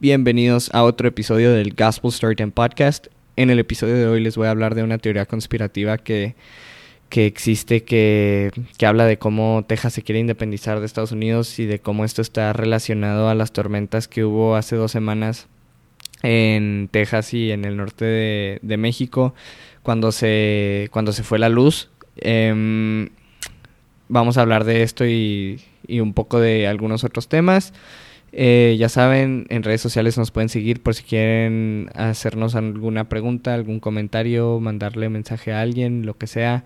Bienvenidos a otro episodio del Gospel Storytime Podcast. En el episodio de hoy les voy a hablar de una teoría conspirativa que, que existe, que, que habla de cómo Texas se quiere independizar de Estados Unidos y de cómo esto está relacionado a las tormentas que hubo hace dos semanas en Texas y en el norte de, de México cuando se, cuando se fue la luz. Em, vamos a hablar de esto y, y un poco de algunos otros temas. Eh, ya saben, en redes sociales nos pueden seguir por si quieren hacernos alguna pregunta, algún comentario, mandarle mensaje a alguien, lo que sea.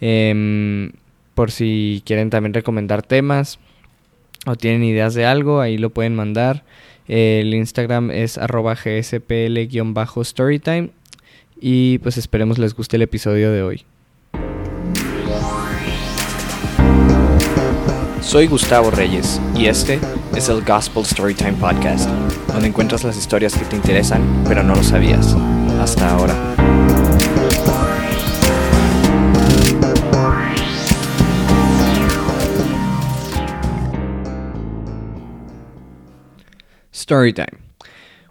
Em, por si quieren también recomendar temas o tienen ideas de algo, ahí lo pueden mandar. el Instagram es arroba gspl-storytime. Y pues esperemos les guste el episodio de hoy. Soy Gustavo Reyes y este es el Gospel Storytime Podcast, donde encuentras las historias que te interesan pero no lo sabías hasta ahora. Storytime.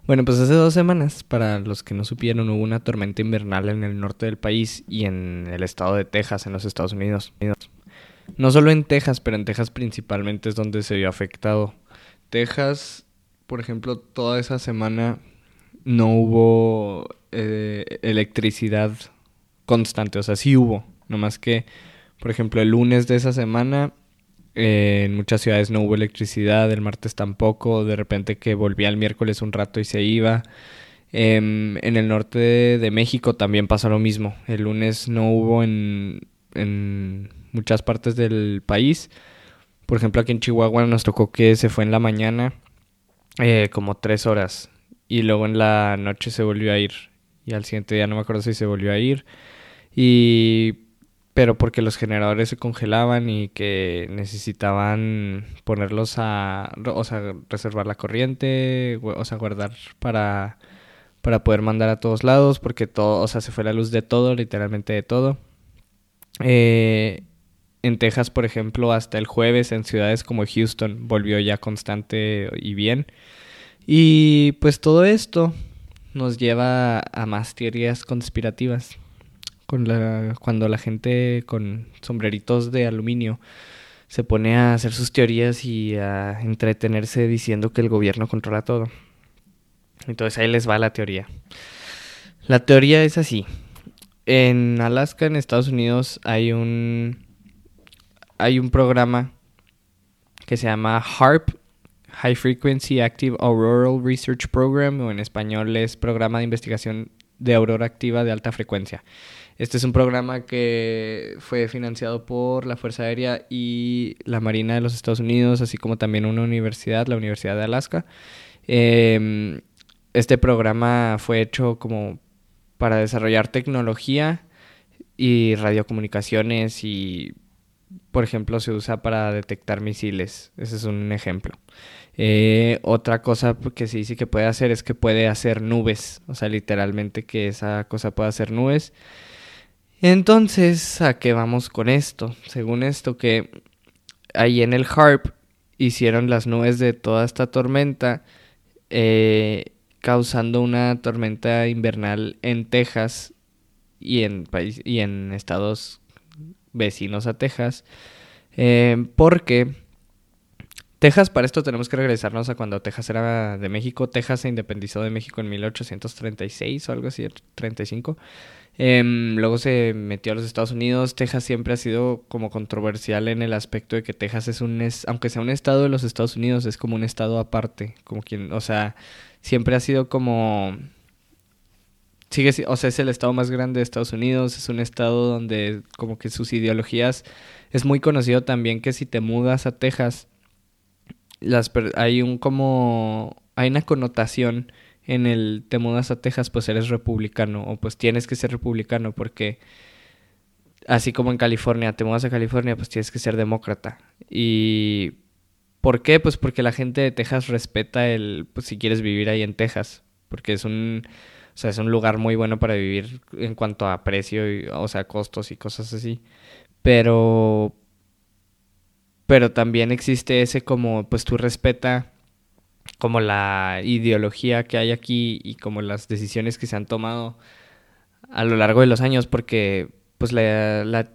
Bueno, pues hace dos semanas, para los que no supieron, hubo una tormenta invernal en el norte del país y en el estado de Texas, en los Estados Unidos. No solo en Texas, pero en Texas principalmente es donde se vio afectado. Texas, por ejemplo, toda esa semana no hubo eh, electricidad constante, o sea, sí hubo, nomás que, por ejemplo, el lunes de esa semana eh, en muchas ciudades no hubo electricidad, el martes tampoco, de repente que volvía el miércoles un rato y se iba. Em, en el norte de, de, México también pasó lo mismo, el lunes no hubo en, en muchas partes del país. Por ejemplo, aquí en Chihuahua nos tocó que se fue en la mañana eh, como tres horas y luego en la noche se volvió a ir y al siguiente día no me acuerdo si se volvió a ir y pero porque los generadores se congelaban y que necesitaban ponerlos a o sea reservar la corriente o sea guardar para para poder mandar a todos lados porque todo o sea se fue la luz de todo literalmente de todo eh, en Texas, por ejemplo, hasta el jueves en ciudades como Houston volvió ya constante y bien. Y pues todo esto nos lleva a más teorías conspirativas. Con la, cuando la gente con sombreritos de aluminio se pone a hacer sus teorías y a entretenerse diciendo que el gobierno controla todo. Entonces ahí les va la teoría. La teoría es así. En Alaska, en Estados Unidos, hay un hay un programa que se llama HARP, High Frequency Active Auroral Research Program, o en español es Programa de Investigación de Aurora Activa de Alta Frecuencia. Este es un programa que fue financiado por la Fuerza Aérea y la Marina de los Estados Unidos, así como también una universidad, la Universidad de Alaska. Em, este programa fue hecho como para desarrollar tecnología y radiocomunicaciones y por ejemplo, se usa para detectar misiles. Ese es un ejemplo. Eh, otra cosa que sí sí que puede hacer es que puede hacer nubes. O sea, literalmente que esa cosa puede hacer nubes. Entonces, ¿a qué vamos con esto? Según esto, que ahí en el HARP hicieron las nubes de toda esta tormenta, eh, causando una tormenta invernal en Texas y en, y en estados vecinos a Texas, eh, porque Texas, para esto tenemos que regresarnos a cuando Texas era de México. Texas se independizó de México en 1836 o algo así, 35. Em, luego se metió a los Estados Unidos. Texas siempre ha sido como controversial en el aspecto de que Texas es un, aunque sea un estado de los Estados Unidos, es como un estado aparte. Como quien, o sea, siempre ha sido como sigue, o sea, es el estado más grande de Estados Unidos, es un estado donde como que sus ideologías es muy conocido también que si te mudas a Texas hay un como hay una connotación en el te mudas a Texas pues eres republicano o pues tienes que ser republicano porque así como en California te mudas a California pues tienes que ser demócrata y ¿por qué? Pues porque la gente de Texas respeta el pues si quieres vivir ahí en Texas porque es un o sea, es un lugar muy bueno para vivir en cuanto a precio, y, o sea, costos y cosas así. Pero, pero también existe ese como, pues tú respeta como la ideología que hay aquí y como las decisiones que se han tomado a lo largo de los años, porque pues la,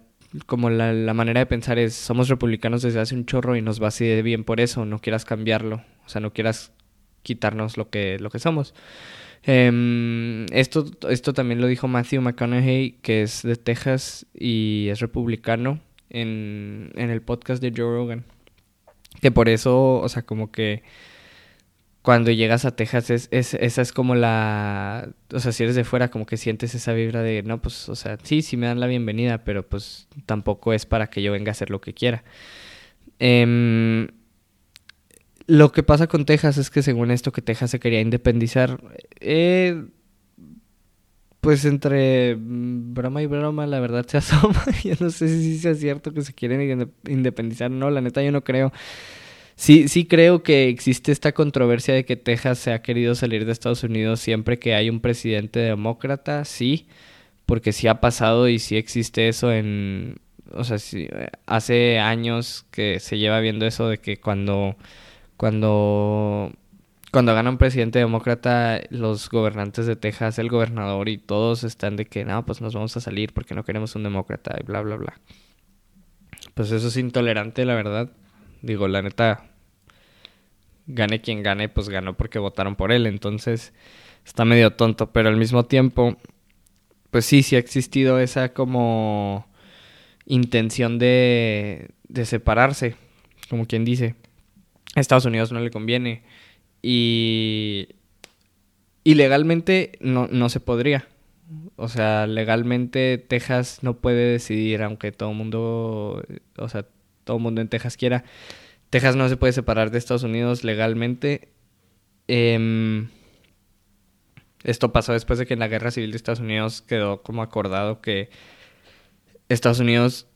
como la, manera de pensar es somos republicanos desde hace un chorro y nos va así de bien por eso, no quieras cambiarlo, o sea, no quieras quitarnos lo que, lo que somos. Em, esto, esto también lo dijo Matthew McConaughey, que es de Texas y es republicano, en, en el podcast de Joe Rogan. Que por eso, o sea, como que cuando llegas a Texas, es, es, esa es como la... O sea, si eres de fuera, como que sientes esa vibra de, no, pues, o sea, sí, sí me dan la bienvenida, pero pues tampoco es para que yo venga a hacer lo que quiera. Em, lo que pasa con Texas es que según esto que Texas se quería independizar, eh, pues entre broma y broma la verdad se asoma. yo no sé si sea cierto que se quieren independizar, no, la neta yo no creo. Sí, sí creo que existe esta controversia de que Texas se ha querido salir de Estados Unidos siempre que hay un presidente demócrata, sí, porque sí ha pasado y sí existe eso en, o sea, sí, hace años que se lleva viendo eso de que cuando, cuando, cuando gana un presidente demócrata, los gobernantes de Texas, el gobernador y todos están de que, no, pues nos vamos a salir porque no queremos un demócrata y bla, bla, bla. Pues eso es intolerante, la verdad. Digo, la neta, gane quien gane, pues ganó porque votaron por él. Entonces, está medio tonto, pero al mismo tiempo, pues sí, sí ha existido esa como intención de, de separarse, como quien dice. Estados Unidos no le conviene. Y, y legalmente no, no se podría. O sea, legalmente Texas no puede decidir, aunque todo el mundo, o sea, todo el mundo en Texas quiera. Texas no se puede separar de Estados Unidos legalmente. Em, esto pasó después de que en la guerra civil de Estados Unidos quedó como acordado que Estados Unidos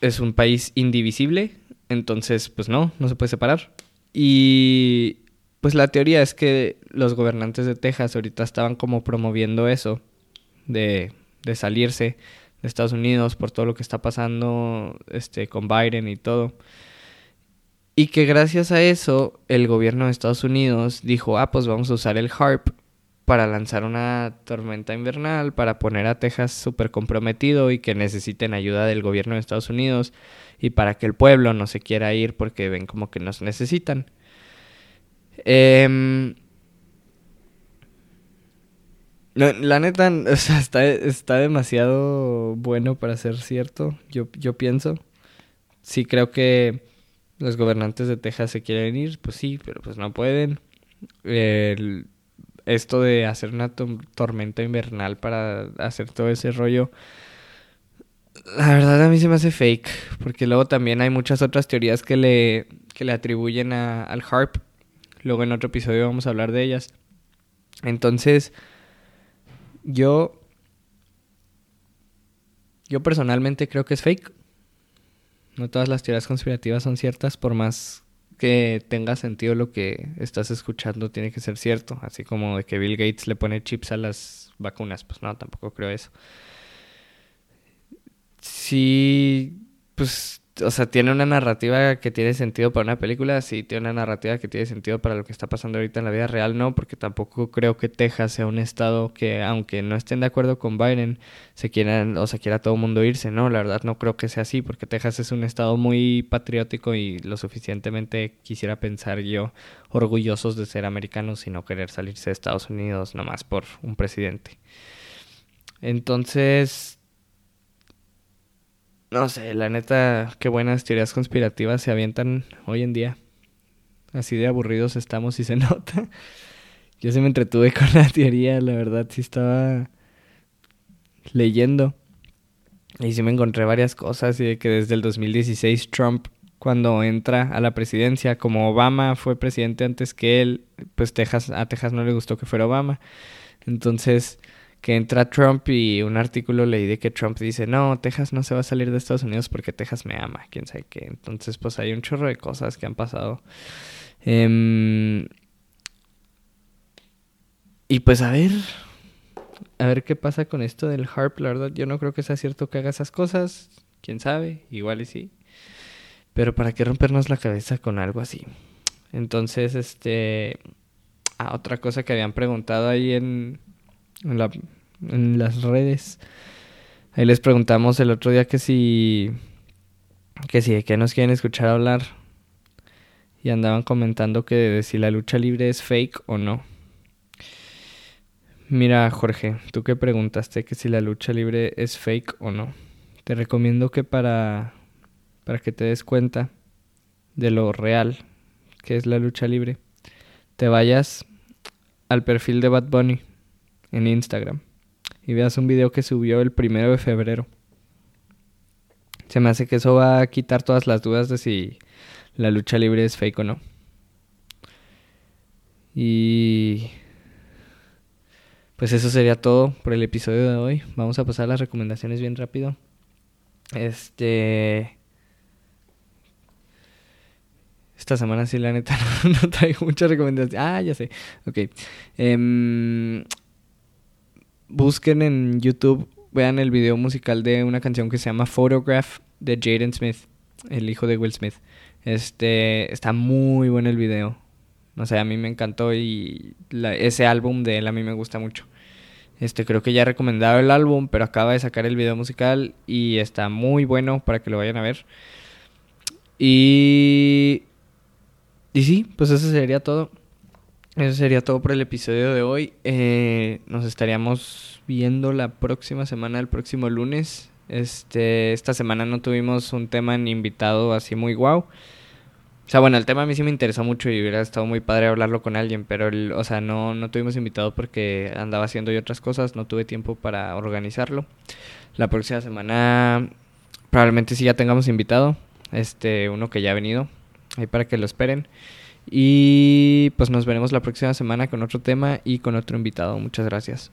es un país indivisible. Entonces, pues no, no se puede separar. Y pues la teoría es que los gobernantes de Texas ahorita estaban como promoviendo eso de, de salirse de Estados Unidos por todo lo que está pasando este, con Biden y todo. Y que gracias a eso el gobierno de Estados Unidos dijo, ah, pues vamos a usar el HARP para lanzar una tormenta invernal, para poner a Texas súper comprometido y que necesiten ayuda del gobierno de Estados Unidos y para que el pueblo no se quiera ir porque ven como que nos necesitan. Eh, la neta, está, demasiado bueno para ser cierto, yo, pienso. Sí creo que los gobernantes de Texas se quieren ir, pues sí, pero pues no pueden. Esto de hacer una tormenta invernal para hacer todo ese rollo, la verdad a mí se me hace fake, porque luego también hay muchas otras teorías que le, que le atribuyen a, al HARP. Luego en otro episodio vamos a hablar de ellas. Entonces, yo. Yo personalmente creo que es fake. No todas las teorías conspirativas son ciertas, por más que tenga sentido lo que estás escuchando, tiene que ser cierto. Así como de que Bill Gates le pone chips a las vacunas, pues no, tampoco creo eso. Sí, pues o sea, tiene una narrativa que tiene sentido para una película, sí, tiene una narrativa que tiene sentido para lo que está pasando ahorita en la vida real, no, porque tampoco creo que Texas sea un estado que, aunque no estén de acuerdo con Biden, se quieran, o sea, quiera todo el mundo irse, no, la verdad no creo que sea así, porque Texas es un estado muy patriótico y lo suficientemente quisiera pensar yo, orgullosos de ser americanos y no querer salirse de Estados Unidos nomás por un presidente. Entonces, no sé, la neta, qué buenas teorías conspirativas se avientan hoy en día. Así de aburridos estamos y se nota. Yo se me entretuve con la teoría, la verdad, sí estaba leyendo. Y sí me encontré varias cosas y de que desde el 2016 Trump cuando entra a la presidencia, como Obama fue presidente antes que él, pues Texas a Texas no le gustó que fuera Obama. Entonces, que entra Trump y un artículo leí de que Trump dice, no, Texas no se va a salir de Estados Unidos porque Texas me ama, quién sabe qué. Entonces, pues hay un chorro de cosas que han pasado. Em, y pues a ver, a ver qué pasa con esto del harp, la verdad yo no creo que sea cierto que haga esas cosas, quién sabe, igual y sí. Pero para qué rompernos la cabeza con algo así. Entonces, este... Ah, otra cosa que habían preguntado ahí en, en, la, en las redes. Ahí les preguntamos el otro día que si... Que si de qué nos quieren escuchar hablar. Y andaban comentando que de si la lucha libre es fake o no. Mira, Jorge, tú que preguntaste que si la lucha libre es fake o no. Te recomiendo que para, para que te des cuenta de lo real que es la lucha libre, te vayas al perfil de Bad Bunny en Instagram y veas un video que subió el primero de febrero. Se me hace que eso va a quitar todas las dudas de si la lucha libre es fake o no. Y pues eso sería todo por el episodio de hoy. Vamos a pasar a las recomendaciones bien rápido. Este. Esta semana sí, la neta, no, traigo muchas recomendaciones. Ah, ya sé. Ok. Em, busquen en YouTube, vean el video musical de una canción que se llama Photograph de Jaden Smith, el hijo de Will Smith. Este. Está muy bueno el video. No sé, a mí me encantó y ese álbum de él a mí me gusta mucho. Este, creo que ya he recomendado el álbum, pero acaba de sacar el video musical y está muy bueno para que lo vayan a ver. Y... Y sí, pues eso sería todo. Eso sería todo por el episodio de hoy. Eh, nos estaríamos viendo la próxima semana, el próximo lunes. Este, esta semana no tuvimos un tema ni invitado así muy guau. O sea, bueno, el tema a mí sí me interesó mucho y hubiera estado muy padre hablarlo con alguien, pero, el, o sea, no, no tuvimos invitado porque andaba haciendo yo otras cosas, no tuve tiempo para organizarlo. La próxima semana probablemente sí ya tengamos invitado, este, uno que ya ha venido, ahí para que lo esperen. Y pues nos veremos la próxima semana con otro tema y con otro invitado. Muchas gracias.